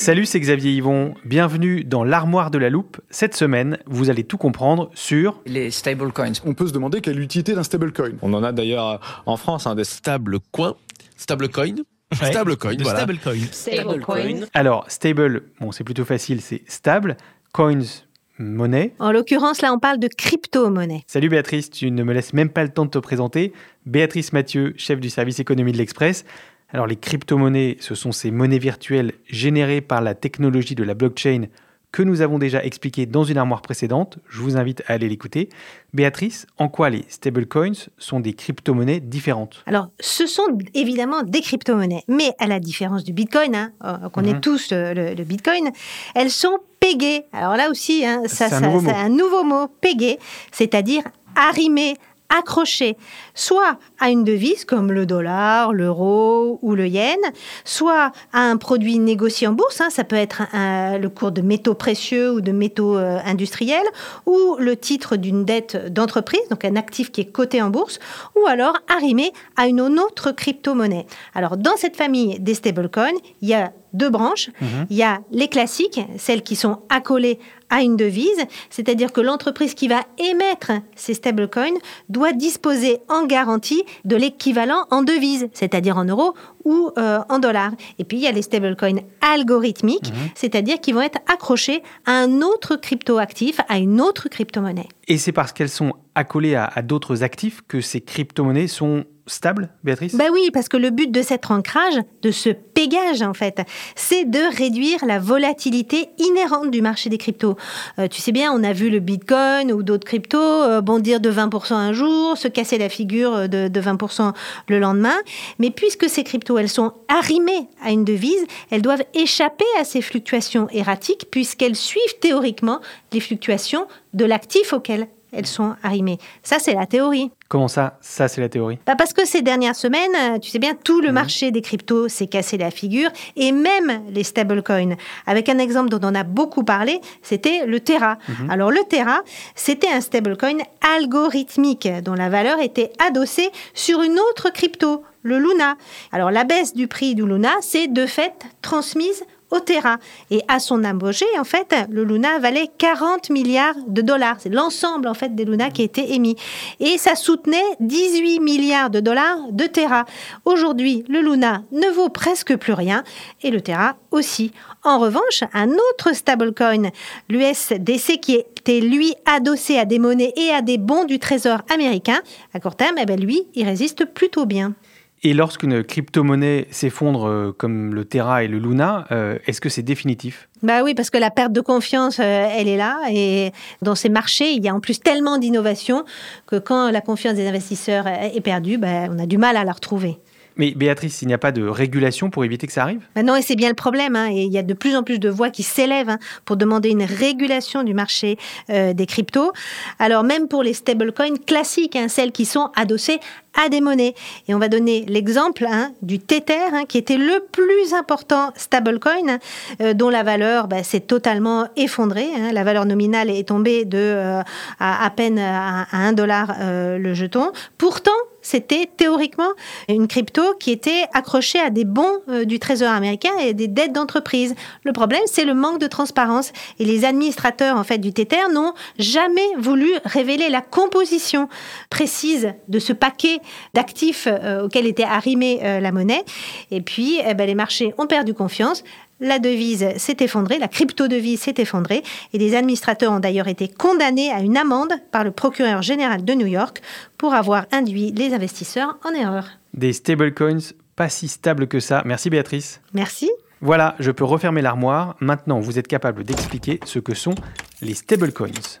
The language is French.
Salut, c'est Xavier Yvon. Bienvenue dans l'armoire de la loupe. Cette semaine, vous allez tout comprendre sur les stablecoins. On peut se demander quelle est l'utilité d'un stablecoin. On en a d'ailleurs en France un des Stablecoin. Stablecoin. Ouais, Stablecoin, de voilà. stablecoin. Stablecoin. Alors, stable, bon, c'est plutôt facile, c'est stable. Coins, monnaie. En l'occurrence, là, on parle de crypto-monnaie. Salut Béatrice, tu ne me laisses même pas le temps de te présenter. Béatrice Mathieu, chef du service économie de l'Express. Alors les crypto-monnaies, ce sont ces monnaies virtuelles générées par la technologie de la blockchain que nous avons déjà expliqué dans une armoire précédente. Je vous invite à aller l'écouter. Béatrice, en quoi les stablecoins sont des crypto-monnaies différentes? Alors, ce sont évidemment des crypto-monnaies, mais à la différence du Bitcoin, hein, euh, qu'on Mhm. est tous euh, le, le Bitcoin, elles sont pégées. Alors là aussi, hein, ça, C'est un nouveau mot. pégé, c'est-à-dire arrimé, accroché, soit à une devise comme le dollar, l'euro ou le yen, soit à un produit négocié en bourse, hein, ça peut être le cours de métaux précieux ou de métaux euh, industriels, ou le titre d'une dette d'entreprise, donc un actif qui est coté en bourse, ou alors arrimé à une autre crypto-monnaie. Alors dans cette famille des stablecoins, il y a deux branches. Il y a les classiques, celles qui sont accolées à une devise, c'est-à-dire que l'entreprise qui va émettre ces stablecoins doit disposer en garantie de l'équivalent en devise, c'est-à-dire en euros ou euh, en dollars. Et puis il y a les stablecoins algorithmiques, c'est-à-dire qui vont être accrochés à un autre crypto-actif, à une autre crypto-monnaie. Et c'est parce qu'elles sont accolées à, à d'autres actifs que ces crypto-monnaies sont stables, Béatrice? Ben oui, parce que le but de cet ancrage, de ce pégage en fait, c'est de réduire la volatilité inhérente du marché des cryptos. Euh, tu sais bien, on a vu le Bitcoin ou d'autres cryptos euh, bondir de 20% un jour, se casser la figure de, de 20% le lendemain. Mais puisque ces cryptos, elles sont arrimées à une devise, elles doivent échapper à ces fluctuations erratiques puisqu'elles suivent théoriquement les fluctuations de l'actif auquel elles sont arrimées. Ça, c'est la théorie. Comment ça? Ça, c'est la théorie. Bah parce que ces dernières semaines, euh, tu sais bien, tout le marché des cryptos s'est cassé la figure et même les stablecoins. Avec un exemple dont on a beaucoup parlé, c'était le Terra. Alors le Terra, c'était un stablecoin algorithmique dont la valeur était adossée sur une autre crypto, le Luna. Alors la baisse du prix du Luna, c'est de fait transmise au Terra. Et à son apogée, en fait, le Luna valait 40 milliards de dollars. C'est l'ensemble, en fait, des Luna qui été émis. Et ça soutenait 18 milliards de dollars de Terra. Aujourd'hui, le Luna ne vaut presque plus rien et le Terra aussi. En revanche, un autre stablecoin, l'USDC, qui était lui adossé à des monnaies et à des bons du trésor américain, à court terme, eh ben, lui, il résiste plutôt bien. Et lorsqu'une crypto-monnaie s'effondre euh, comme le Terra et le Luna, euh, est-ce que c'est définitif? Bah oui, parce que la perte de confiance, euh, elle est là. Et dans ces marchés, il y a en plus tellement d'innovation que quand la confiance des investisseurs est perdue, bah, on a du mal à la retrouver. Mais Béatrice, il n'y a pas de régulation pour éviter que ça arrive? Bah non, et c'est bien le problème. hein, et il y a de plus en plus de voix qui s'élèvent hein, pour demander une régulation du marché euh, des cryptos. Alors même pour les stablecoins classiques, hein, celles qui sont adossées à des monnaies. Et on va donner l'exemple du Tether, qui était le plus important stablecoin, euh, dont la valeur bah, s'est totalement effondrée. La valeur nominale est tombée de euh, à, peine à, à 1 dollar le jeton. Pourtant, c'était théoriquement une crypto qui était accrochée à des bons euh, du Trésor américain et des dettes d'entreprise. Le problème, c'est le manque de transparence. Et les administrateurs en fait du Tether n'ont jamais voulu révéler la composition précise de ce paquet d'actifs euh, auquel était arrimée euh, la monnaie. Et puis, eh ben, les marchés ont perdu confiance la devise s'est effondrée, la crypto-devise s'est effondrée, et des administrateurs ont d'ailleurs été condamnés à une amende par le procureur général de New York pour avoir induit les investisseurs en erreur. Des stablecoins pas si stables que ça. Merci Béatrice. Merci. Voilà, je peux refermer l'armoire. Maintenant, vous êtes capable d'expliquer ce que sont les stablecoins.